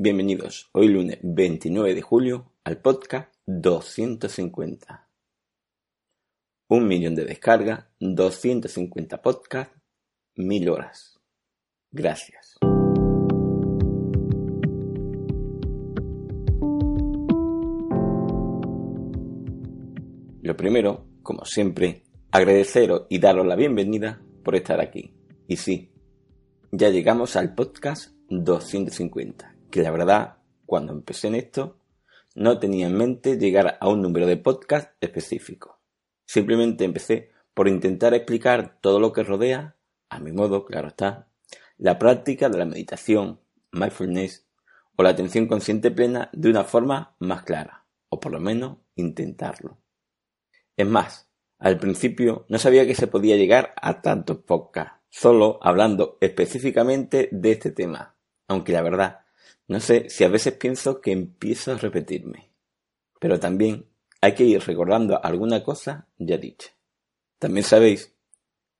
Bienvenidos hoy lunes 29 de julio al podcast 250. Un millón de descargas, 250 podcasts, mil horas. Gracias. Lo primero, como siempre, agradeceros y daros la bienvenida por estar aquí. Y sí, ya llegamos al podcast 250 que la verdad, cuando empecé en esto, no tenía en mente llegar a un número de podcast específico. Simplemente empecé por intentar explicar todo lo que rodea, a mi modo, claro está, la práctica de la meditación, mindfulness o la atención consciente plena de una forma más clara, o por lo menos intentarlo. Es más, al principio no sabía que se podía llegar a tantos podcasts, solo hablando específicamente de este tema, aunque la verdad no sé si a veces pienso que empiezo a repetirme, pero también hay que ir recordando alguna cosa ya dicha. También sabéis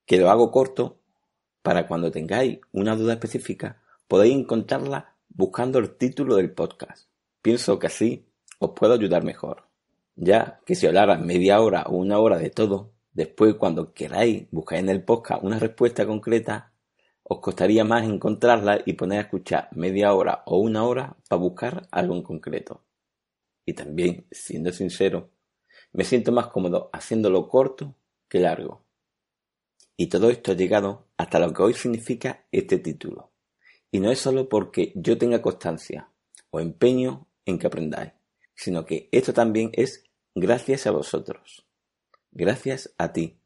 que lo hago corto para cuando tengáis una duda específica podéis encontrarla buscando el título del podcast. Pienso que así os puedo ayudar mejor. Ya que si hablara media hora o una hora de todo, después cuando queráis buscar en el podcast una respuesta concreta, os costaría más encontrarla y poner a escuchar media hora o una hora para buscar algo en concreto. Y también, siendo sincero, me siento más cómodo haciéndolo corto que largo. Y todo esto ha llegado hasta lo que hoy significa este título. Y no es solo porque yo tenga constancia o empeño en que aprendáis, sino que esto también es gracias a vosotros. Gracias a ti.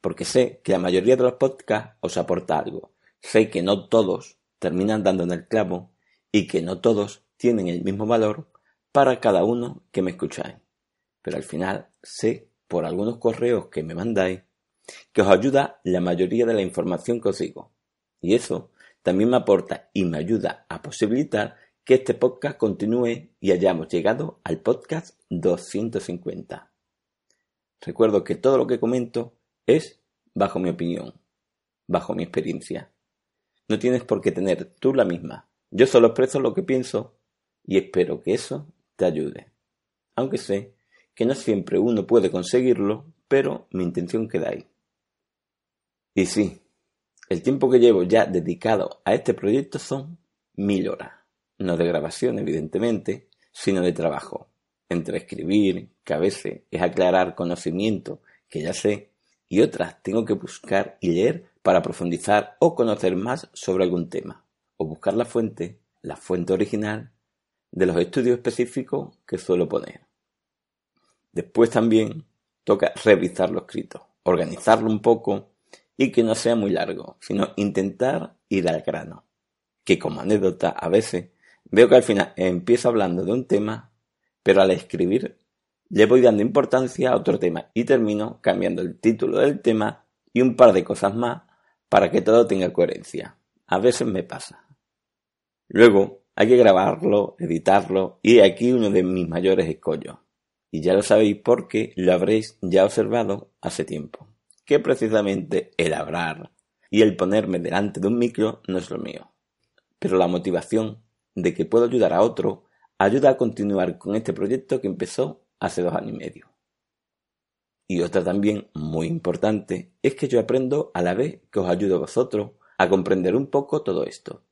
Porque sé que la mayoría de los podcasts os aporta algo Sé que no todos terminan dando en el clavo y que no todos tienen el mismo valor para cada uno que me escucháis. Pero al final sé por algunos correos que me mandáis que os ayuda la mayoría de la información que os digo. Y eso también me aporta y me ayuda a posibilitar que este podcast continúe y hayamos llegado al podcast 250. Recuerdo que todo lo que comento es bajo mi opinión, bajo mi experiencia. No tienes por qué tener tú la misma. Yo solo expreso lo que pienso y espero que eso te ayude. Aunque sé que no siempre uno puede conseguirlo, pero mi intención queda ahí. Y sí, el tiempo que llevo ya dedicado a este proyecto son mil horas. No de grabación, evidentemente, sino de trabajo. Entre escribir, que a veces es aclarar conocimiento que ya sé, y otras tengo que buscar y leer para profundizar o conocer más sobre algún tema, o buscar la fuente, la fuente original, de los estudios específicos que suelo poner. Después también toca revisar lo escrito, organizarlo un poco y que no sea muy largo, sino intentar ir al grano. Que como anécdota a veces veo que al final empiezo hablando de un tema, pero al escribir le voy dando importancia a otro tema y termino cambiando el título del tema y un par de cosas más para que todo tenga coherencia. A veces me pasa. Luego hay que grabarlo, editarlo y aquí uno de mis mayores escollos. Y ya lo sabéis porque lo habréis ya observado hace tiempo. Que precisamente el hablar y el ponerme delante de un micro no es lo mío. Pero la motivación de que puedo ayudar a otro ayuda a continuar con este proyecto que empezó hace dos años y medio. Y otra también muy importante es que yo aprendo a la vez que os ayudo a vosotros a comprender un poco todo esto.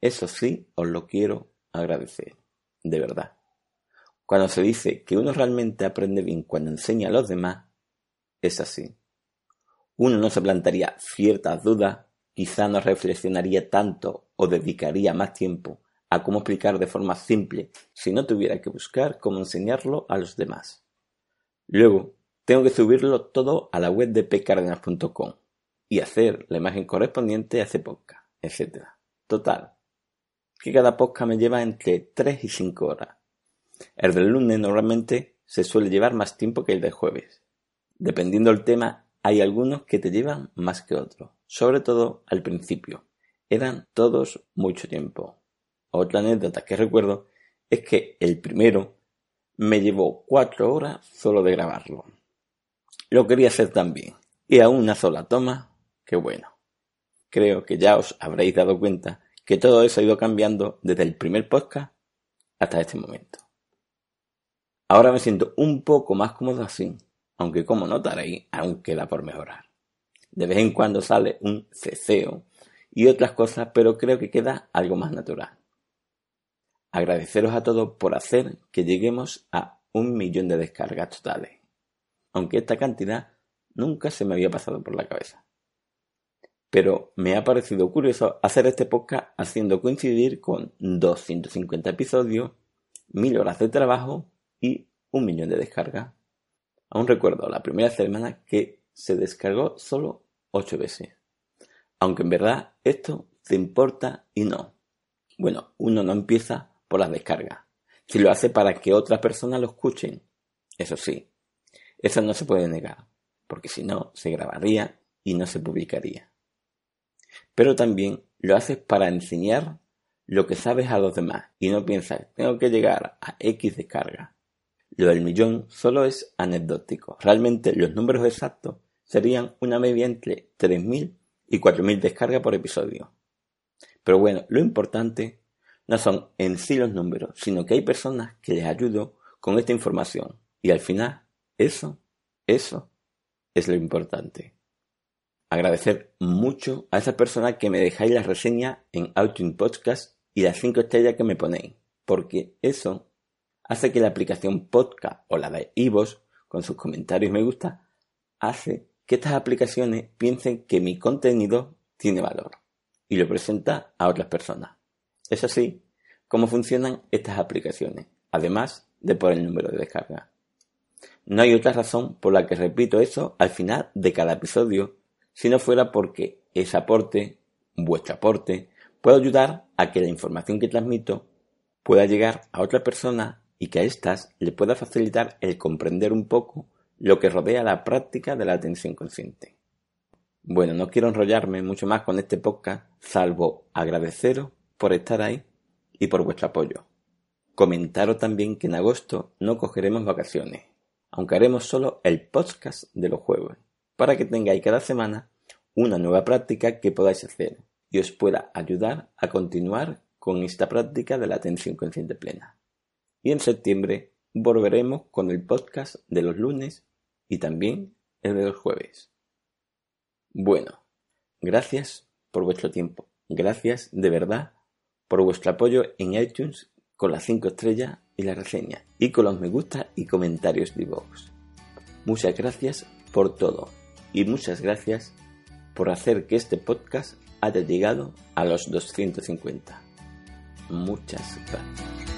Eso sí, os lo quiero agradecer, de verdad. Cuando se dice que uno realmente aprende bien cuando enseña a los demás, es así. Uno no se plantaría ciertas dudas, quizá no reflexionaría tanto o dedicaría más tiempo a cómo explicar de forma simple si no tuviera que buscar cómo enseñarlo a los demás. Luego, tengo que subirlo todo a la web de pcardenas.com y hacer la imagen correspondiente a ese podcast, etc. Total, que cada podcast me lleva entre 3 y 5 horas. El del lunes normalmente se suele llevar más tiempo que el del jueves. Dependiendo del tema, hay algunos que te llevan más que otros, sobre todo al principio. Eran todos mucho tiempo. Otra anécdota que recuerdo es que el primero me llevó cuatro horas solo de grabarlo. Lo quería hacer también, y a una sola toma, qué bueno. Creo que ya os habréis dado cuenta que todo eso ha ido cambiando desde el primer podcast hasta este momento. Ahora me siento un poco más cómodo así, aunque como notaréis, aún queda por mejorar. De vez en cuando sale un ceceo y otras cosas, pero creo que queda algo más natural. Agradeceros a todos por hacer que lleguemos a un millón de descargas totales, aunque esta cantidad nunca se me había pasado por la cabeza pero me ha parecido curioso hacer este podcast haciendo coincidir con 250 episodios, 1000 horas de trabajo y un millón de descargas. Aún recuerdo la primera semana que se descargó solo 8 veces. Aunque en verdad esto te importa y no. Bueno, uno no empieza por las descargas. Si lo hace para que otras personas lo escuchen. Eso sí, eso no se puede negar, porque si no, se grabaría y no se publicaría pero también lo haces para enseñar lo que sabes a los demás y no piensas, tengo que llegar a X descarga. Lo del millón solo es anecdótico. Realmente los números exactos serían una media entre 3.000 y 4.000 descargas por episodio. Pero bueno, lo importante no son en sí los números, sino que hay personas que les ayudo con esta información. Y al final, eso, eso es lo importante agradecer mucho a esas personas que me dejáis la reseña en iTunes Podcast y las 5 estrellas que me ponéis, porque eso hace que la aplicación Podcast o la de Ivos, con sus comentarios y me gusta, hace que estas aplicaciones piensen que mi contenido tiene valor y lo presenta a otras personas. Es así como funcionan estas aplicaciones, además de por el número de descarga. No hay otra razón por la que repito eso al final de cada episodio si no fuera porque ese aporte, vuestro aporte, puede ayudar a que la información que transmito pueda llegar a otra persona y que a éstas le pueda facilitar el comprender un poco lo que rodea la práctica de la atención consciente. Bueno, no quiero enrollarme mucho más con este podcast, salvo agradeceros por estar ahí y por vuestro apoyo. Comentaros también que en agosto no cogeremos vacaciones, aunque haremos solo el podcast de los jueves para que tengáis cada semana una nueva práctica que podáis hacer y os pueda ayudar a continuar con esta práctica de la atención consciente plena. Y en septiembre volveremos con el podcast de los lunes y también el de los jueves. Bueno, gracias por vuestro tiempo. Gracias de verdad por vuestro apoyo en iTunes con las 5 estrellas y la reseña y con los me gusta y comentarios de vos. Muchas gracias por todo y muchas gracias por hacer que este podcast haya llegado a los 250. Muchas gracias.